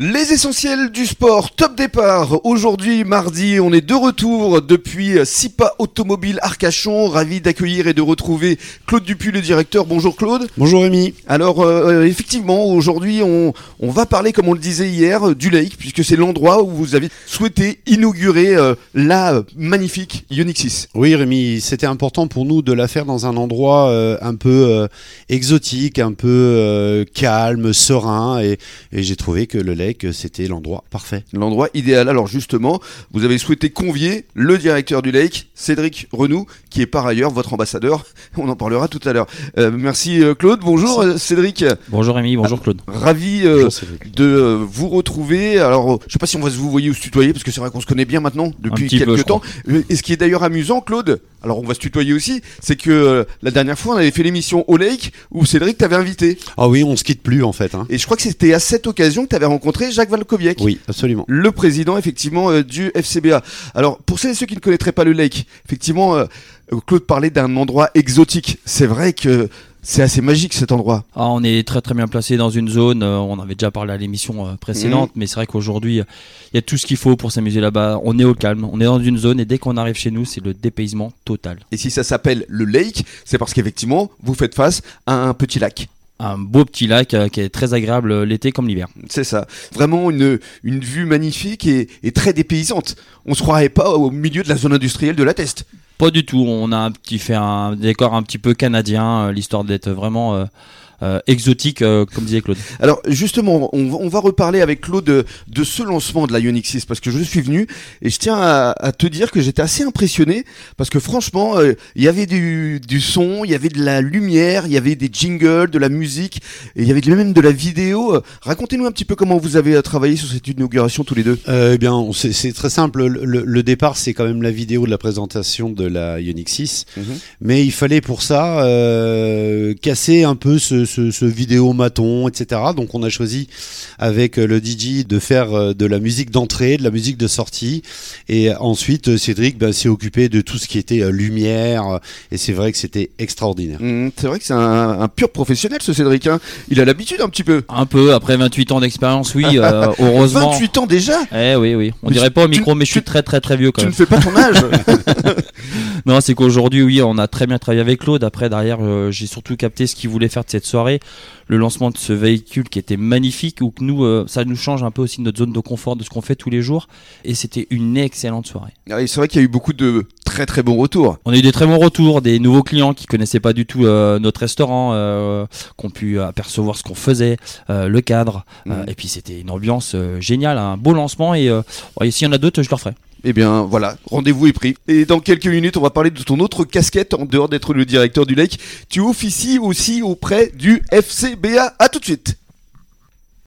Les essentiels du sport, top départ. Aujourd'hui, mardi, on est de retour depuis SIPA Automobile Arcachon. Ravi d'accueillir et de retrouver Claude Dupuis, le directeur. Bonjour Claude. Bonjour Rémi. Alors, euh, effectivement, aujourd'hui, on, on, va parler, comme on le disait hier, du Lake, puisque c'est l'endroit où vous avez souhaité inaugurer euh, la magnifique Ionixis. Oui Rémi, c'était important pour nous de la faire dans un endroit euh, un peu exotique, un peu calme, serein, et, et j'ai trouvé que le Que c'était l'endroit parfait. L'endroit idéal. Alors justement, vous avez souhaité convier le directeur du Lake, Cédric Renou, qui est par ailleurs votre ambassadeur. On en parlera tout à l'heure. Euh, merci euh, Claude. Bonjour euh, Cédric. Bonjour Rémi. Bonjour Claude. Ravi de vous retrouver. Alors, je sais pas si on va se vous voyer ou se tutoyer parce que c'est vrai qu'on se connaît bien maintenant depuis quelques temps. Et ce qui est d'ailleurs amusant, Claude, alors on va se tutoyer aussi, c'est que la dernière fois on avait fait l'émission au Lake où Cédric t'avait invité. Ah oui, on se quitte plus en fait. Hein. Et je crois que c'était à cette occasion que tu avais rencontré Jacques Valkoviec. Oui, absolument. Le président effectivement du FCBA. Alors pour ceux et ceux qui ne connaîtraient pas le Lake, effectivement Claude parlait d'un endroit exotique. C'est vrai que c'est assez magique cet endroit. Ah, on est très très bien placé dans une zone, euh, on avait déjà parlé à l'émission euh, précédente, mhm. mais c'est vrai qu'aujourd'hui, il y a tout ce qu'il faut pour s'amuser là-bas. On est au calme, on est dans une zone et dès qu'on arrive chez nous, c'est le dépaysement total. Et si ça s'appelle le lake, c'est parce qu'effectivement, vous faites face à un petit lac un beau petit lac euh, qui est très agréable l'été comme l'hiver. C'est ça. Vraiment une, une vue magnifique et, et, très dépaysante. On se croirait pas au milieu de la zone industrielle de la Teste. Pas du tout. On a un petit fait un décor un petit peu canadien, euh, l'histoire d'être vraiment euh, euh, exotique, euh, comme disait Claude. Alors justement, on, va reparler avec Claude de, ce lancement de la Ioniq 6 parce que je suis venu et je tiens à, te dire que j'étais assez impressionné parce que franchement, euh, il y avait du, son, il y avait de la lumière, il y avait des jingles, de la musique, et il y avait même de la vidéo. Racontez-nous un petit peu comment vous avez travaillé sur cette inauguration tous les deux. eh bien, c'est très simple. Le, départ, c'est quand même la vidéo de la présentation de la Ioniq 6, mhm. mais il fallait pour ça casser un peu ce, ce, vidéo maton, etc. Donc on a choisi avec euh, le DJ de faire euh, de la musique d'entrée, de la musique de sortie. Et ensuite, euh, Cédric ben, s'est occupé de tout ce qui était lumière. Et c'est vrai que c'était extraordinaire. Mmh, c'est vrai que c'est un, pur professionnel ce Cédric. Hein. Il a l'habitude un petit peu. Un peu, après 28 ans d'expérience, oui. heureusement. 28 ans déjà Eh oui, oui. On dirait pas au micro, mais je suis très très très vieux quand tu même. Tu ne fais pas ton âge Non, c'est qu'aujourd'hui, oui, on a très bien travaillé avec Claude. Après, derrière, j'ai surtout capté ce qu'il voulait faire de cette soirée le lancement de ce véhicule qui était magnifique, ou que nous, euh, ça nous change un peu aussi notre zone de confort, de ce qu'on fait tous les jours. Et c'était une excellente soirée. Ah c'est vrai qu'il y a eu beaucoup de très très bons retours. On a eu des très bons retours, des nouveaux clients qui connaissaient pas du tout euh, notre restaurant, euh, qui ont pu apercevoir ce qu'on faisait, le cadre. Mmh. et puis c'était une ambiance géniale, un beau lancement. Et s'il y en a d'autres, je leur ferai. Eh bien voilà, rendez-vous est pris. Et dans quelques minutes, on va parler de ton autre casquette en dehors d'être le directeur du lake. Tu officies aussi auprès du FCBA. À tout de suite.